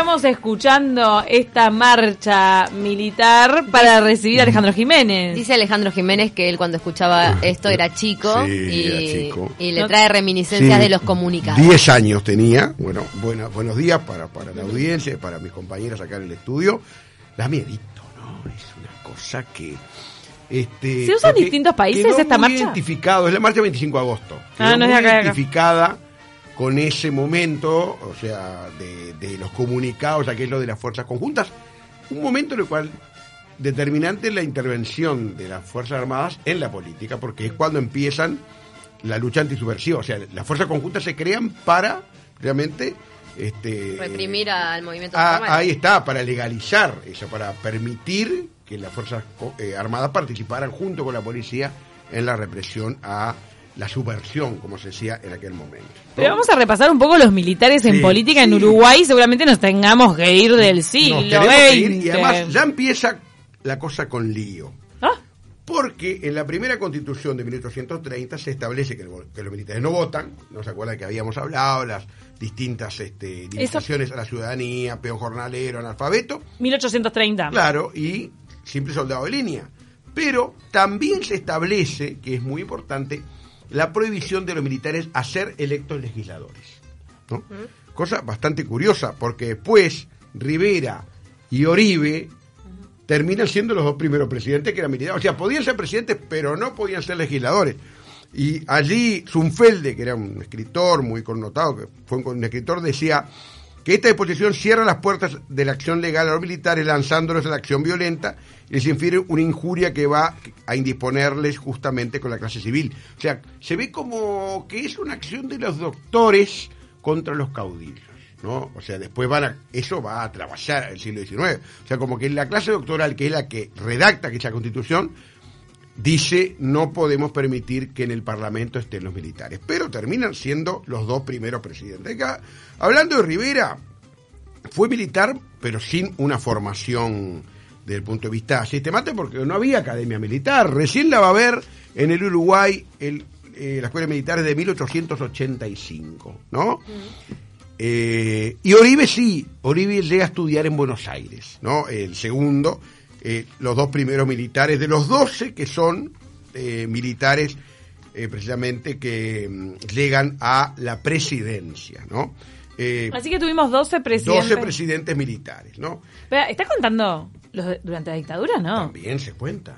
Estamos escuchando esta marcha militar para recibir a Alejandro Jiménez. Dice Alejandro Jiménez que él cuando escuchaba esto era chico, Sí, y, era chico. y le trae reminiscencias Sí, de los comunicados. 10 años tenía. Bueno, buena- buenos días para, para la audiencia, para mis compañeras acá en el estudio. Da miedito, ¿no? Es una cosa que... Este, ¿Se usa en distintos países quedó esta muy marcha? identificado, es la marcha 25 de agosto. Ah, no es acá, de acá. Con ese momento, o sea, de, de los comunicados, aquello de las fuerzas conjuntas. Un momento en el cual determinante la intervención de las Fuerzas Armadas en la política, porque es cuando empiezan la lucha antisubversiva. O sea, las fuerzas conjuntas se crean para realmente este, Reprimir al movimiento Ah, formal. ahí está, para legalizar eso, para permitir que las Fuerzas eh, Armadas participaran junto con la policía en la represión a la subversión, como se decía en aquel momento. ¿no? Pero vamos a repasar un poco los militares en Sí, política en. Uruguay. Seguramente nos tengamos que ir del siglo Nos que ir, y además ya empieza la cosa con lío. Ah, Porque en la primera constitución de 1830 se establece que los militares no votan, ¿no se acuerdan que habíamos hablado? Las distintas este, limitaciones a la ciudadanía, peón jornalero, analfabeto. 1830. Claro, y simple soldado de línea. Pero también se establece, que es muy importante, la prohibición de los militares a ser electos legisladores. ¿no? Cosa bastante curiosa, porque después Rivera y Oribe terminan siendo los dos primeros presidentes que eran militares. O sea, podían ser presidentes, pero no podían ser legisladores. Y allí Zunfelde, que era un escritor muy connotado, que fue un escritor, decía que esta disposición cierra las puertas de la acción legal a los militares lanzándolos a la acción violenta y les infiere una injuria que va a indisponerles justamente con la clase civil. O sea, se ve como que es una acción de los doctores contra los caudillos. ¿no? O sea, después van a, eso va a trabajar el siglo XIX. O sea, como que la clase doctoral, que es la que redacta aquella constitución, dice no podemos permitir que en el Parlamento estén los militares. Pero terminan siendo los dos primeros presidentes. Acá, hablando de Rivera, fue militar, pero sin una formación desde el punto de vista sistemático, porque no había academia militar. Recién la va a ver en el Uruguay el, eh, la escuela militar es de 1885, ¿no? Eh, y Oribe sí, Oribe llega a estudiar en Buenos Aires, ¿no? El segundo, eh, los dos primeros militares, de los 12 que son eh, militares eh, precisamente que mm, llegan a la presidencia, ¿no? Eh, Así que tuvimos 12 presidentes. 12 presidentes militares, ¿no? ¿Estás contando los de- durante la dictadura? No. También se cuentan.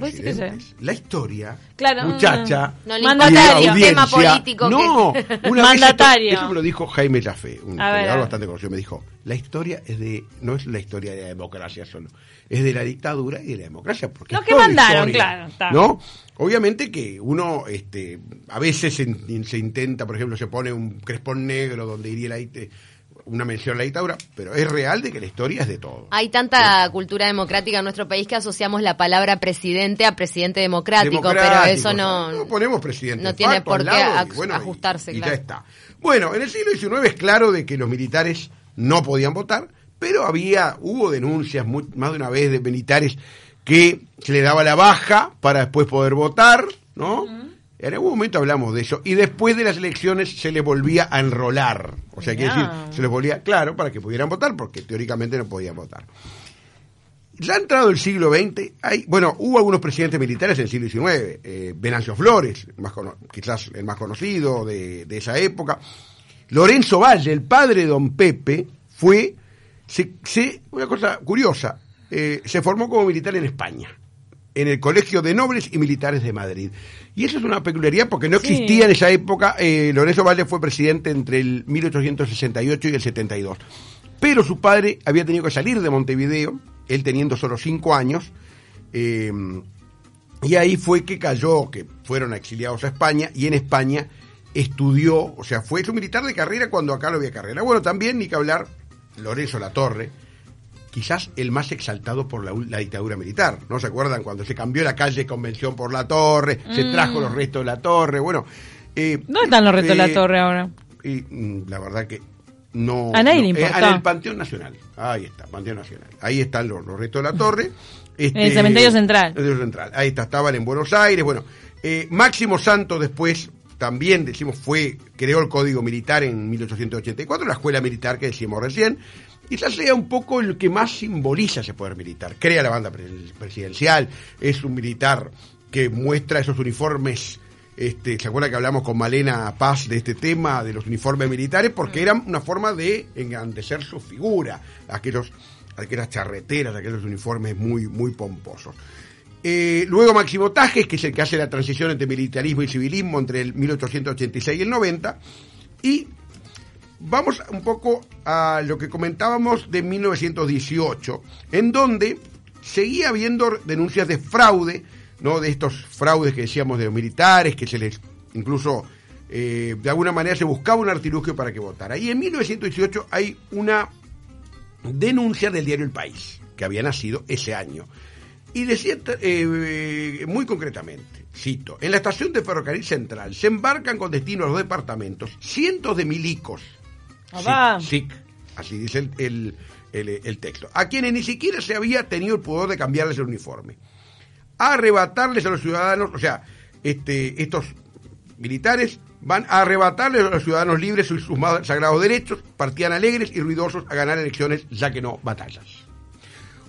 Presidentes. La historia, Claro. muchacha, No Mandatario. la tema político que- No, una Mandatario. Vez esto, esto me lo dijo Jaime Jaffe, un historiador bastante conocido. Me dijo: La historia es de, no es la historia de la democracia solo, es de la dictadura y de la democracia. Porque Lo es que mandaron, historia, claro, está. ¿No? Obviamente que uno, este, a veces se, in- se intenta, por ejemplo, se pone un crespón negro donde iría la, dicte- una mención a la dictadura, pero es real de que la historia es de todo. Hay tanta cultura democrática en nuestro país que asociamos la palabra presidente a presidente democrático, pero eso no... no ponemos presidente. no tiene por qué lado, aj- y bueno, y- ajustarse, y, claro. ya está. Bueno, en el siglo XIX es claro de que los militares no podían votar, pero había, hubo denuncias más de una vez de militares que se le daba la baja para después poder votar, ¿no? En algún momento hablamos de eso. Y después de las elecciones se les volvía a enrolar. O sea, quiere decir, se les volvía, claro, para que pudieran votar, porque teóricamente no podían votar. Ya ha entrado el siglo XX, hay, bueno, hubo algunos presidentes militares en el siglo XIX, eh, Venancio Flores, más cono- quizás el más conocido de, de esa época. Lorenzo Valle, el padre de Don Pepe, fue, se, se- una cosa curiosa, eh, se formó como militar en España, en el Colegio de Nobles y Militares de Madrid. Y eso es una peculiaridad porque no Sí. existía en esa época, eh, Lorenzo Valle fue presidente entre el 1868 y el 72. Pero su padre había tenido que salir de Montevideo, él teniendo solo cinco años, eh, y ahí fue que cayó, que fueron exiliados a España, y en España estudió, o sea, fue su militar de carrera cuando acá no había carrera. Bueno, también, ni que hablar, Lorenzo Latorre, quizás el más exaltado por la, la dictadura militar. ¿No se acuerdan cuando se cambió la calle Convención por la Torre, se trajo los restos de la Torre? Bueno. eh, ¿Dónde están los restos de eh, la torre ahora? y mm, la verdad que no. A nadie no, le eh, en el Panteón Nacional. Ahí está, Panteón Nacional. Ahí están los, los restos de la torre. Este, En el cementerio central. el cementerio central. Ahí está, estaban en Buenos Aires. Bueno, eh, Máximo Santos después también decimos fue, creó el Código Militar en 1884, la escuela militar que decíamos recién, quizás sea un poco el que más simboliza ese poder militar. Crea la banda presidencial, es un militar que muestra esos uniformes. Este, ¿Se acuerda que hablamos con Malena Paz de este tema, de los uniformes militares? Porque eran una forma de engrandecer su figura, aquellos, aquellas charreteras, aquellos uniformes muy, muy pomposos. Eh, luego Máximo Tajes, que es el que hace la transición entre militarismo y civilismo entre el 1886 y el 90. Y vamos un poco a lo que comentábamos de 1918, en donde seguía habiendo denuncias de fraude, ¿no? De estos fraudes que decíamos de los militares, que se les incluso eh, de alguna manera se buscaba un artilugio para que votara. Y en 1918 hay una denuncia del diario El País, que había nacido ese año y decía eh, muy concretamente, cito, en la estación de ferrocarril central se embarcan con destino a los departamentos cientos de milicos. Ah, así dice el, el, texto. A quienes ni siquiera se había tenido el pudor de cambiarles el uniforme. Arrebatarles a los ciudadanos, o sea, este, estos militares van a arrebatarles a los ciudadanos libres sus, sus sagrados derechos, partían alegres y ruidosos a ganar elecciones, ya que no batallas.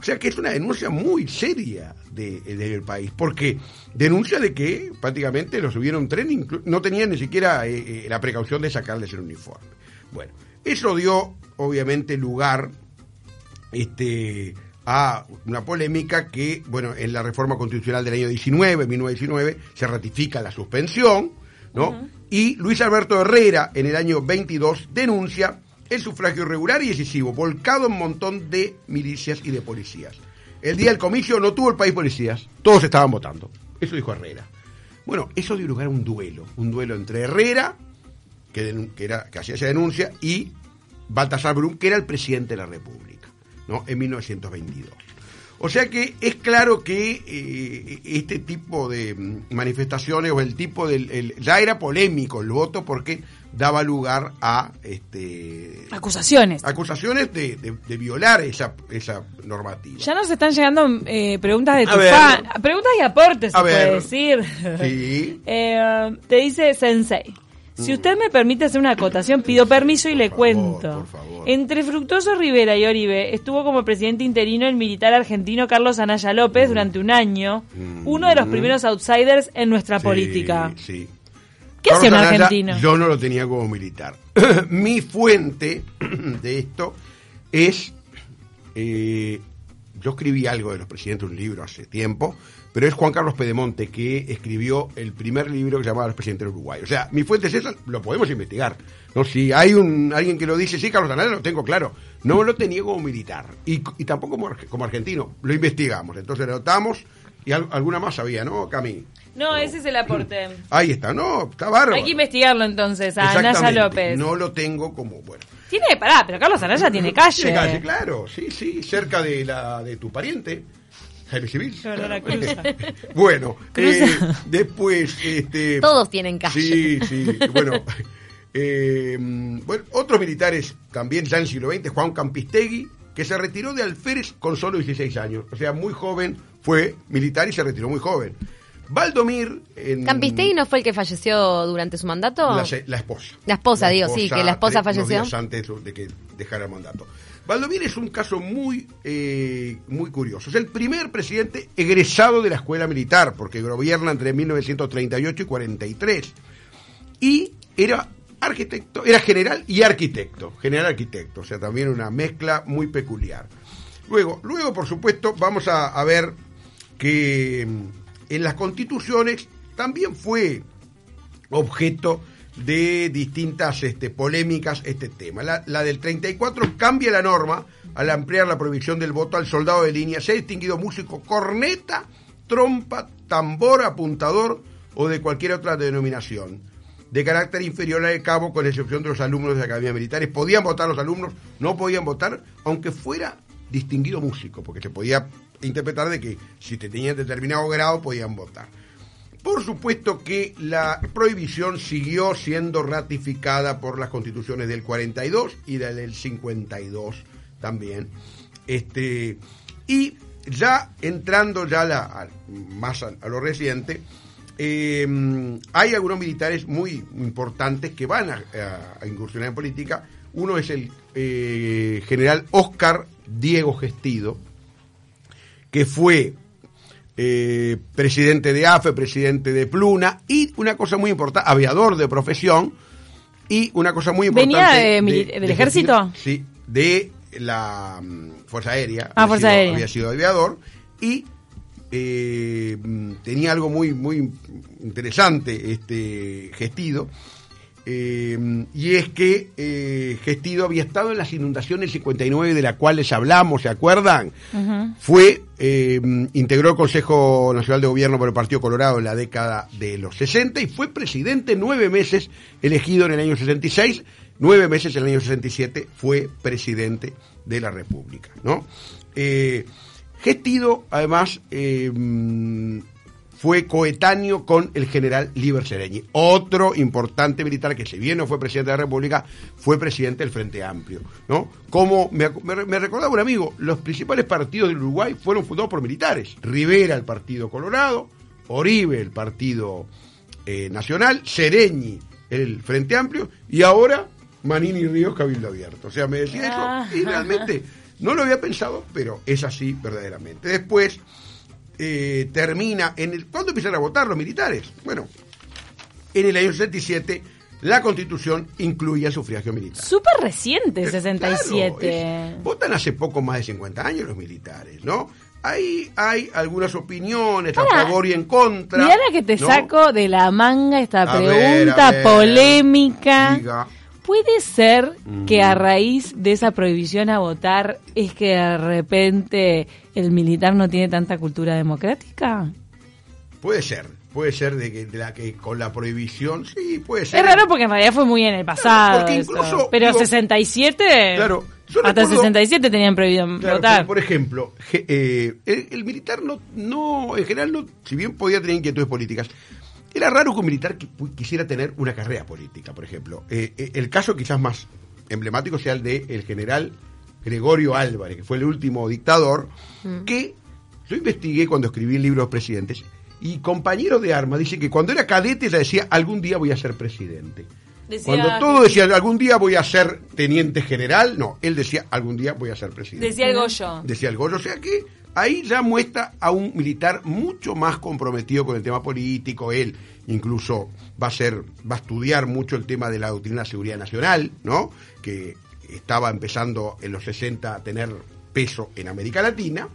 O sea que es una denuncia muy seria del país, porque denuncia de que prácticamente los subieron tren, no tenían ni siquiera eh, eh, la precaución de sacarles el uniforme. Bueno, eso dio obviamente lugar este, a una polémica que, bueno, en la reforma constitucional del año 19, 1919, se ratifica la suspensión, ¿no? Y Luis Alberto Herrera, en el año 22, denuncia el sufragio irregular y decisivo, volcado en un montón de milicias y de policías. El día del comicio no tuvo el país policías, todos estaban votando. Eso dijo Herrera. Bueno, eso dio lugar a un duelo, un duelo entre Herrera, que, era, que hacía esa denuncia, y Baltasar Brum, que era el presidente de la República, ¿no? en 1922. O sea que es claro que eh, este tipo de manifestaciones o el tipo del... ya era polémico el voto porque daba lugar a este acusaciones acusaciones de, de, violar esa, esa normativa ya nos están llegando eh, preguntas de tu fan preguntas y aportes se puede decir sí. eh, te dice sensei si usted me permite hacer una acotación, pido permiso y le cuento. Entre Fructuoso Rivera y Oribe estuvo como presidente interino el militar argentino Carlos Anaya López durante un año, uno de los primeros outsiders en nuestra política. Sí. ¿Qué hacía un argentino? Yo no lo tenía como militar. Mi fuente de esto es. Eh, yo escribí algo de los presidentes, un libro hace tiempo, pero es Juan Carlos Pedemonte que escribió el primer libro que se llamaba Los presidentes del Uruguay. O sea, mi fuente es esa, lo podemos investigar. No, si hay un alguien que lo dice, sí, Carlos Anaya lo tengo claro. No lo tenía como militar y, tampoco como, como, argentino. Lo investigamos, entonces lo notamos y alguna más había, ¿no, Cami? No, ese es el aporte. Ahí está, no, está bárbaro. Hay que investigarlo entonces, a Anaya López. No lo tengo como, bueno. Tiene, pará, pero Carlos Anaya tiene calle. Tiene calle, claro, sí, sí, cerca de la de tu pariente. Jaime Civil. bueno, eh, después... Este, Todos tienen calle. Sí, sí, bueno... Eh, bueno, otros militares también ya en el siglo XX, Juan Campistegui, que se retiró de alférez con solo 16 años. O sea, muy joven, fue militar y se retiró muy joven. Valdomir. En... ¿Campistegui no fue el que falleció durante su mandato? La, esposa. La esposa, digo, sí, que la esposa falleció. antes de que dejara el mandato. Valdomir es un caso muy, eh, muy curioso. Es el primer presidente egresado de la escuela militar, porque gobierna entre 1938 y 43. Y era arquitecto, era general y arquitecto, general arquitecto, o sea, también una mezcla muy peculiar. Luego, luego por supuesto, vamos a ver que en las constituciones también fue objeto de distintas este, polémicas este tema. La, del 34 cambia la norma al ampliar la prohibición del voto al soldado de línea, sea distinguido músico, corneta, trompa, tambor, apuntador o de cualquier otra denominación. De carácter inferior al cabo, con excepción de los alumnos de la Academia Militares. Podían votar los alumnos, no podían votar, aunque fuera distinguido músico, porque se podía interpretar de que si te tenían determinado grado podían votar. Por supuesto que la prohibición siguió siendo ratificada por las constituciones del 42 y del 52 también. Este, y ya entrando ya la, más a, lo reciente, eh, hay algunos militares muy importantes que van a, a incursionar en política. Uno es el eh, general Oscar Diego Gestido, que fue eh, presidente de AFE, presidente de Pluna, y una cosa muy importante, aviador de profesión, y una cosa muy importante. ¿Venía de, del ejército? Sí, de la um, Fuerza Aérea. Ah, Fuerza sido, Aérea. Había sido aviador, y eh, tenía algo muy, muy interesante este Gestido. Eh, y es que eh, Gestido había estado en las inundaciones del 59 de las cuales hablamos, ¿se acuerdan? Uh -huh. Fue, eh, integró el Consejo Nacional de Gobierno por el Partido Colorado en la década de los 60 y fue presidente nueve meses, elegido en el año 66, nueve meses en el año 67 fue presidente de la República, ¿no? Eh, Gestido, además, fue coetáneo con el general Liber Sereñi, otro importante militar que si bien no fue presidente de la República, fue presidente del Frente Amplio, ¿no? Como me, me, me recordaba un amigo, los principales partidos del Uruguay fueron fundados por militares. Rivera, el Partido Colorado, Oribe, el Partido eh, Nacional, Sereñi, el Frente Amplio, y ahora Manini Ríos, Cabildo Abierto. O sea, me decía Ah. eso y realmente no lo había pensado, pero es así verdaderamente. Después eh, termina en el ¿cuándo empiezan a votar los militares? Bueno, en el año 67 la Constitución incluía el sufragio militar. Súper reciente, 67. Claro, es, votan hace poco más de 50 años los militares, ¿no? Ahí hay algunas opiniones a favor y en contra. La que te ¿no? saco de la manga esta A pregunta ver, polémica. diga. ¿Puede ser Mm. que a raíz de esa prohibición a votar es que de repente el militar no tiene tanta cultura democrática? Puede ser, puede ser de que, de la que con la prohibición, sí, puede ser. Es raro porque en realidad fue muy en el pasado. incluso, Pero digo, 67. Claro, Hasta recuerdo- 67 tenían prohibido Claro, votar. por ejemplo, je- eh, el, el militar no, no, en general, no, si bien podía tener inquietudes políticas, era raro que un militar quisiera tener una carrera política, por ejemplo. Eh, eh, el caso quizás más emblemático sea el de el general Gregorio Álvarez, que fue el último dictador, que yo investigué cuando escribí el libro de los presidentes, y compañeros de armas dicen que cuando era cadete ya decía, algún día voy a ser presidente. Decía- Cuando todo decía, algún día voy a ser teniente general, no, él decía, algún día voy a ser presidente Decía el Goyo. decía el Goyo. O sea que ahí ya muestra a un militar mucho más comprometido con el tema político. Él incluso va a ser, va a estudiar mucho el tema de la doctrina de seguridad nacional, ¿no? Que estaba empezando en los 60 a tener peso en América Latina.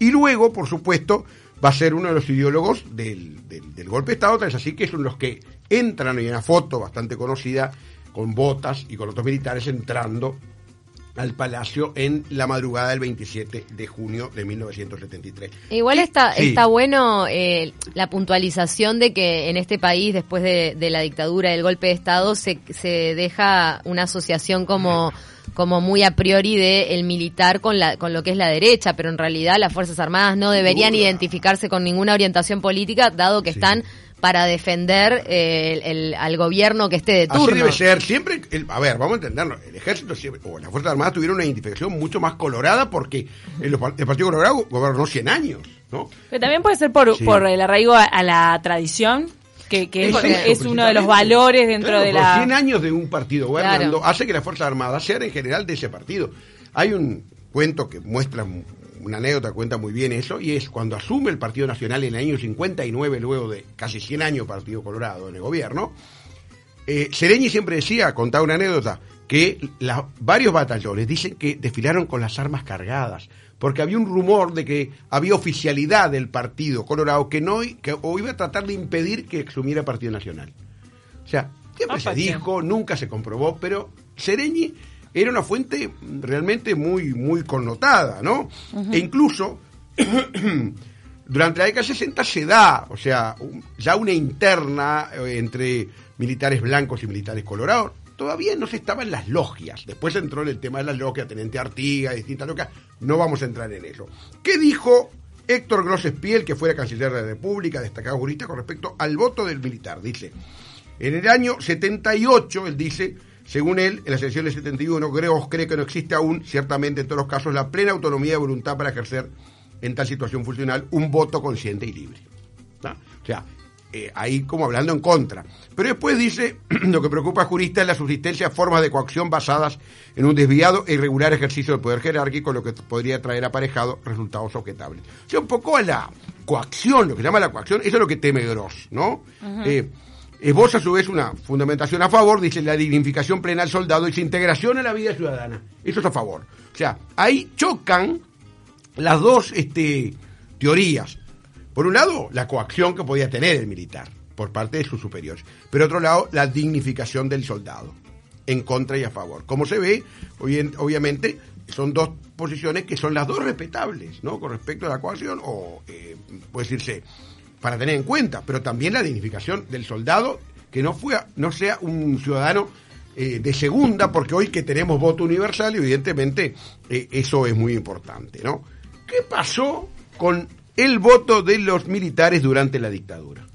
Y luego, por supuesto, va a ser uno de los ideólogos del, del- del golpe de Estado, tal es así que son los que entran, hay una foto bastante conocida, con botas y con otros militares entrando al Palacio en la madrugada del 27 de junio de 1973. Igual está, Sí. está bueno eh, la puntualización de que en este país, después de, de la dictadura y del golpe de Estado, se, se deja una asociación como como muy a priori de el militar con la con lo que es la derecha, pero en realidad las Fuerzas Armadas no deberían identificarse con ninguna orientación política, dado que Sí. están para defender el- el- al gobierno que esté de Así turno. debe ser. Siempre, el- a ver, vamos a entenderlo. El ejército siempre, o las Fuerzas Armadas tuvieron una identificación mucho más colorada porque el, el Partido Colorado gobernó 100 años, ¿no? Pero también puede ser por, Sí. por el arraigo a, a la tradición, que, que es, Eso, es uno de los valores dentro Claro, de la... 100 años de un partido gobernando Claro. hace que las Fuerzas Armadas sean en general de ese partido. Hay un cuento que muestra, una anécdota cuenta muy bien eso, y es cuando asume el Partido Nacional en el año 59, luego de casi 100 años Partido Colorado en el gobierno, eh, Sereñi siempre decía, contaba una anécdota, que la- varios batallones dicen que desfilaron con las armas cargadas, porque había un rumor de que había oficialidad del Partido Colorado que no que, o iba a tratar de impedir que asumiera Partido Nacional. O sea, siempre se dijo, nunca se comprobó, pero Sereñi era una fuente realmente muy, muy connotada, ¿no? E incluso durante la década 60 se da, o sea, un- ya una interna eh, entre militares blancos y militares colorados. Todavía no se estaba en las logias. Después entró en el tema de las logias, Tenente Artigas, distintas logias. No vamos a entrar en eso. ¿Qué dijo Héctor Grossespiel, que fuera canciller de la República, destacado jurista, con respecto al voto del militar? Dice, en el año 78, él dice, según él, en la sección del 71, Greos cree que no existe aún, ciertamente en todos los casos, la plena autonomía de voluntad para ejercer en tal situación funcional un voto consciente y libre. ¿tá? O sea, eh, ahí como hablando en contra. Pero después dice, lo que preocupa a jurista es la subsistencia de formas de coacción basadas en un desviado e irregular ejercicio del poder jerárquico, lo que podría traer aparejado resultados objetables. O sea, un poco a la coacción, lo que se llama la coacción, eso es lo que teme Gross, ¿no? Eh, vos a su vez una fundamentación a favor, dice la dignificación plena al soldado y su integración en la vida ciudadana. Eso es a favor. O sea, ahí chocan las dos este, teorías. Por un lado, la coacción que podía tener el militar por parte de sus superiores. Pero otro lado, la dignificación del soldado, en contra y a favor. Como se ve, obviamente, son dos posiciones que son las dos respetables, ¿no? Con respecto a la coacción, o eh, puede decirse, para tener en cuenta, pero también la dignificación del soldado, que no, fue, no sea un ciudadano eh, de segunda, porque hoy que tenemos voto universal, evidentemente eh, eso es muy importante, ¿no? ¿Qué pasó con el voto de los militares durante la dictadura?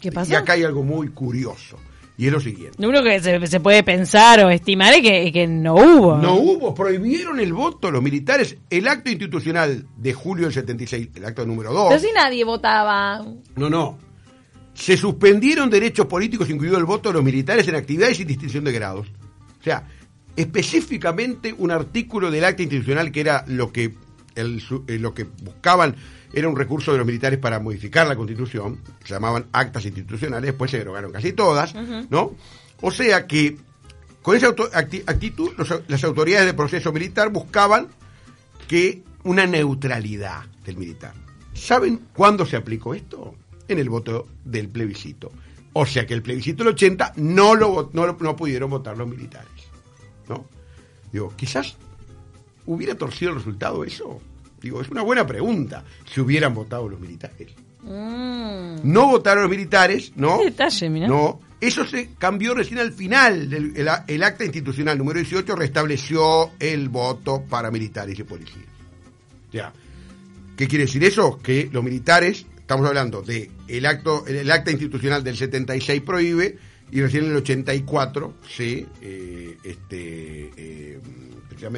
¿Qué pasó? Y acá hay algo muy curioso. Y es lo siguiente. Lo único que se, puede pensar o estimar es que, no hubo. No hubo, prohibieron el voto los militares. El acto institucional de julio del 76, el acto número 2. Pero si nadie votaba. No, no. Se suspendieron derechos políticos, incluido el voto de los militares en actividades sin distinción de grados. O sea, específicamente un artículo del acto institucional que era lo que, el, eh, lo que buscaban era un recurso de los militares para modificar la constitución, se llamaban actas institucionales, después se derogaron casi todas, ¿no? O sea que con esa actitud las autoridades del proceso militar buscaban que una neutralidad del militar. ¿Saben cuándo se aplicó esto? En el voto del plebiscito. O sea que el plebiscito del 80 no lo, no, no pudieron votar los militares. ¿no? Digo, quizás hubiera torcido el resultado eso. Digo, es una buena pregunta si hubieran votado los militares. Mm. No votaron los militares, ¿no? detalle, No, eso se cambió recién al final. Del, el, acta institucional número 18 restableció el voto para militares y policías. Ya. ¿Qué quiere decir eso? Que los militares, estamos hablando de el acto, el, acta institucional del 76 prohíbe y recién en el 84 se eh, este eh,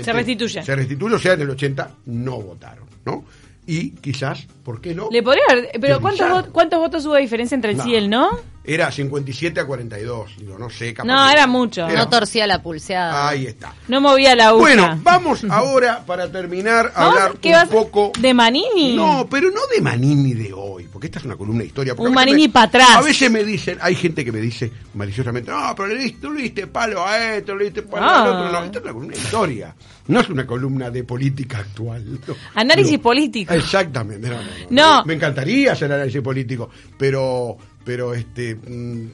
se restituye. Se restituye, o sea, en el 80 no votaron, ¿no? Y quizás, ¿por qué no? Le podría pero ¿cuántos, ¿cuántos votos hubo de diferencia entre el sí y el no? Era 57 a 42, digo, no sé. no, era mucho. no torcía la pulseada. Ahí está. No movía la aguja. Bueno, vamos ahora, para terminar, a hablar un poco... ¿De Manini? No, pero no de Manini de hoy, porque esta es una columna de historia. Un Manini para atrás. A veces me dicen, hay gente que me dice maliciosamente, no, pero le diste, le diste palo a esto, le diste palo a otro. No, esta es una columna de historia. No es una columna de política actual. Análisis político. Exactamente. no. Me encantaría hacer análisis político, pero pero este mm,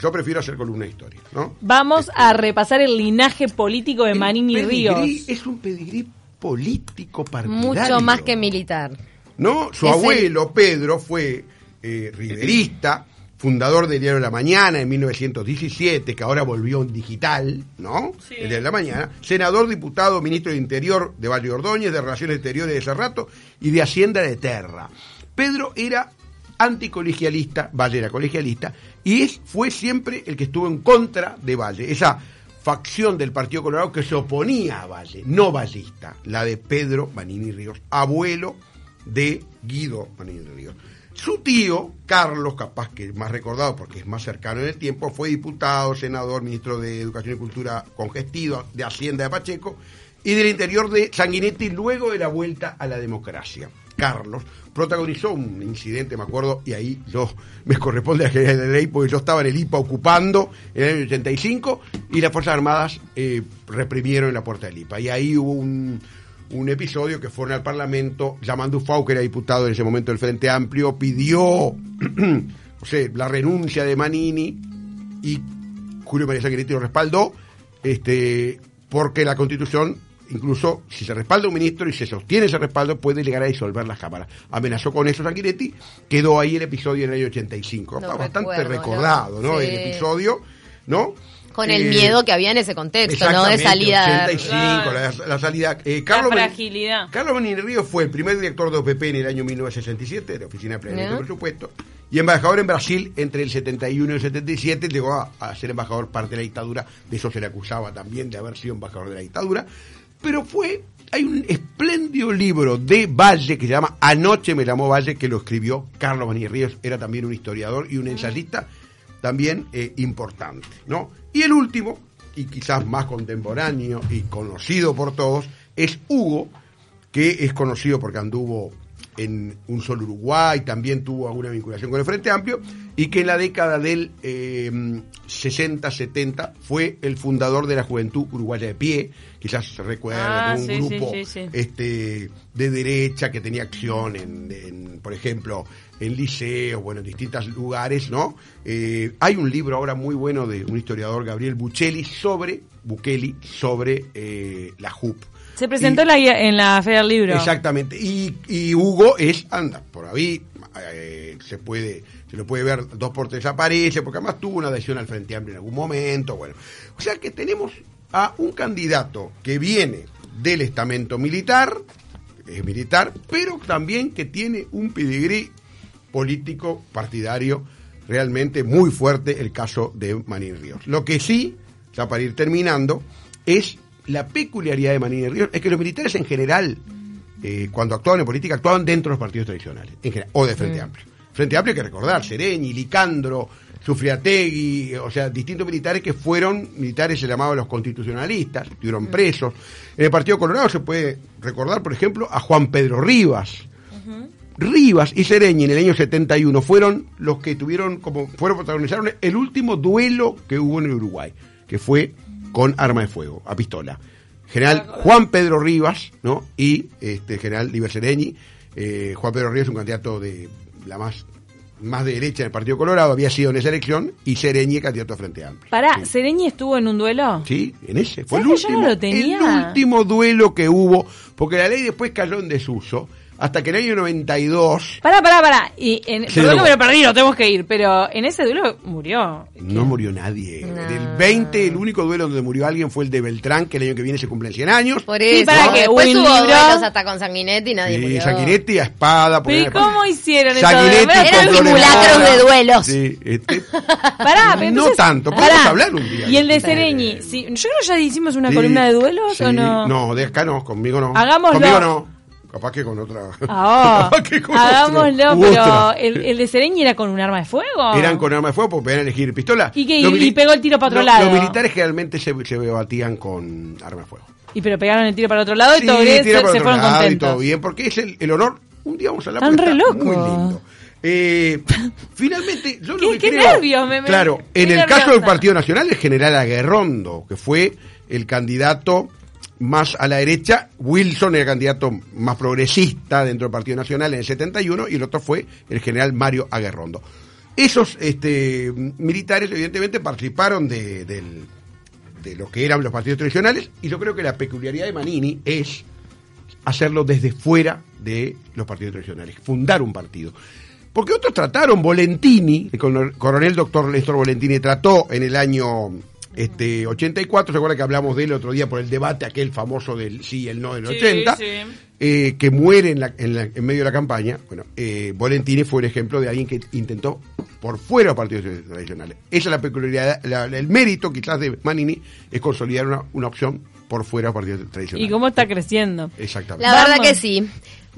yo prefiero hacer columna de historia, ¿no? Vamos este, a repasar el linaje político de Manini Ríos. Es un pedigrí político partidario. Mucho más que militar. ¿No? Su abuelo, Pedro, fue eh, riverista, fundador del Diario de la Mañana en 1917, que ahora volvió en digital, ¿no? El Diario de la Mañana. Senador, diputado, ministro de Interior de Valle Ordóñez, de Relaciones Exteriores de ese rato y de Hacienda de Terra. Pedro era anticolegialista, Valle era colegialista, y es, fue siempre el que estuvo en contra de Valle, esa facción del Partido Colorado que se oponía a Valle, no vallista, la de Pedro Manini Ríos, abuelo de Guido Manini Ríos. Su tío, Carlos, capaz que es más recordado porque es más cercano en el tiempo, fue diputado, senador, ministro de Educación y Cultura congestido de Hacienda de Pacheco y del interior de Sanguinetti luego de la vuelta a la democracia. Carlos, protagonizó un incidente, me acuerdo, y ahí yo me corresponde a general de ley porque yo estaba en el IPA ocupando en el año 85 y las Fuerzas Armadas eh, reprimieron en la puerta del IPA. Y ahí hubo un, episodio que fueron al Parlamento, llamando Ufau, que era diputado en ese momento del Frente Amplio, pidió la renuncia de Manini y Julio María Sanguinetti lo respaldó este, porque la Constitución incluso si se respalda un ministro y se sostiene ese respaldo, puede llegar a disolver la Cámara. Amenazó con eso Sanguinetti, quedó ahí el episodio en el año 85. Está bastante recordado, ¿no? El episodio, ¿no? Con el miedo que había en ese contexto, ¿no? De salida. 85, la, salida. Eh, Carlos la fragilidad. Carlos Río fue el primer director de OPP en el año 1967, de la Oficina de Planeamiento y Presupuesto, y embajador en Brasil entre el 71 y el 77. Llegó a, a ser embajador parte de la dictadura, de eso se le acusaba también de haber sido embajador de la dictadura pero fue, hay un espléndido libro de Valle que se llama Anoche me llamó Valle, que lo escribió Carlos Maní Ríos, era también un historiador y un ensayista también eh, importante, ¿no? Y el último, y quizás más contemporáneo y conocido por todos, es Hugo, que es conocido porque anduvo en un solo Uruguay, también tuvo alguna vinculación con el Frente Amplio, y que en la década del 60-70 eh, fue el fundador de la Juventud Uruguaya de Pie, quizás se recuerda, Ah, un sí, grupo sí, sí. este de derecha que tenía acción en, en, por ejemplo, en liceos, bueno, en distintos lugares, ¿no? Eh, hay un libro ahora muy bueno de un historiador, Gabriel Buccelli, sobre, Bukeli, sobre eh, la JUP. Se presentó en la, Feria del Libro. Exactamente. Y, y Hugo es, anda, por ahí eh, se puede, se lo puede ver dos por tres aparece, porque además tuvo una adhesión al Frente Amplio en algún momento, bueno. O sea que tenemos a un candidato que viene del estamento militar, es militar, pero también que tiene un pedigrí político partidario realmente muy fuerte, el caso de Manín Ríos. Lo que sí, ya para ir terminando, es la peculiaridad de Manín Ríos, es que los militares en general, eh, cuando actuaban en política, actuaban dentro de los partidos tradicionales, en general, o de Frente Amplio. Frente Amplio hay que recordar, Sereñi, Licandro, Sufriategui, o sea, distintos militares que fueron militares, se llamaban los constitucionalistas, estuvieron presos. En el Partido Colorado se puede recordar, por ejemplo, a Juan Pedro Rivas, Rivas y Sereñi en el año 71 fueron los que tuvieron como fueron protagonizaron el último duelo que hubo en el Uruguay, que fue con arma de fuego, a pistola. General Juan Pedro Rivas, ¿no? Y este general Liber Sereñi. Eh, Juan Pedro Rivas es un candidato de la más más de derecha en el Partido Colorado, había sido en esa elección, y Sereñi candidato a Frente Amplio. Pará, Sí. ¿Sereñi estuvo en un duelo? Sí, en ese. Fue el ¿Sabes que yo último, no el último duelo que hubo, porque la ley después cayó en desuso, hasta que en el año 92 Pará, pará, pará. Y en, Se perdón que drogó. me lo perdí, lo tenemos que ir, pero en ese duelo murió. no murió nadie. No. Del 20, el único duelo donde murió alguien fue el de Beltrán, que el año que viene se cumplen 100 años. Por Sí, eso. para que Después hubo duelos hasta con Sanguinetti y nadie Y murió. Sanguinetti a espada. ¿Pero y cómo hicieron eso? Sanguinetti Eran simulacros de duelos. Sí, este, Pará, pero No entonces- tanto, podemos hablar un día. Y el de Sereñi, sí, yo creo que ya hicimos una sí, columna de duelos sí. o no. No, de acá no, conmigo no. Hagámoslo. Conmigo no. Capaz que con otra. Ah, Capaz que con hagámoslo, pero otra. el, el de Sereñi era con un arma de fuego. Eran con arma de fuego porque podían elegir pistola. ¿Y pegó el tiro para otro lado. Los militares generalmente se, se batían con arma de fuego. Y pero pegaron el tiro para otro lado y Sí, todo bien, se, se fueron lado y contentos. todo bien, porque es el, el honor. Un día vamos a Están porque re locos. muy lindo. Eh, finalmente, yo lo ¿Qué- que qué creo- nervios, me- claro, en el nerviosa. caso del Partido Nacional, el general Aguerrondo, que fue el candidato más a la derecha, Wilson era el candidato más progresista dentro del Partido Nacional en el 71 y el otro fue el general Mario Aguerrondo. Esos este, militares evidentemente participaron de, de lo que eran los partidos tradicionales y yo creo que la peculiaridad de Manini es hacerlo desde fuera de los partidos tradicionales, fundar un partido. Porque otros trataron, Volentini, el coronel doctor Néstor Volentini trató en el año este 84, se acuerda que hablamos de él otro día por el debate aquel famoso del sí y el no del Sí, 80, sí. eh, que muere en, la- en la- en medio de la campaña. Bueno, eh, Volentini fue el ejemplo de alguien que intentó por fuera de los partidos tradicionales. Esa es la peculiaridad, la- el mérito quizás de Manini es consolidar una, una opción por fuera de los partidos tradicionales. ¿Y cómo está creciendo? Exactamente. La verdad Vamos. que sí.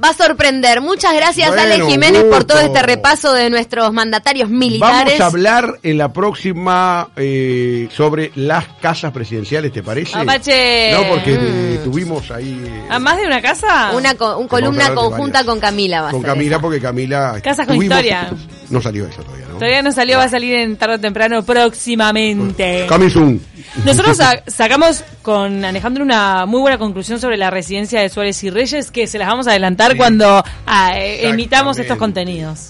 Va a sorprender. Muchas gracias, Bueno, Ale Jiménez, por todo este repaso de nuestros mandatarios militares. Vamos a hablar en la próxima eh, sobre las casas presidenciales, ¿te parece? Apache. No, porque eh, tuvimos ahí... eh, ¿A más de una casa? Una co- un columna conjunta con Camila. Va a con Camila, esa. porque Camila... Casas con tuvimos- historia. No salió eso todavía, ¿no? Todavía no salió, va a salir en tarde o temprano próximamente. Coming. Nosotros sa- sacamos con Alejandro una muy buena conclusión sobre la residencia de Suárez y Reyes que se las vamos a adelantar. Cuando ah, emitamos estos contenidos.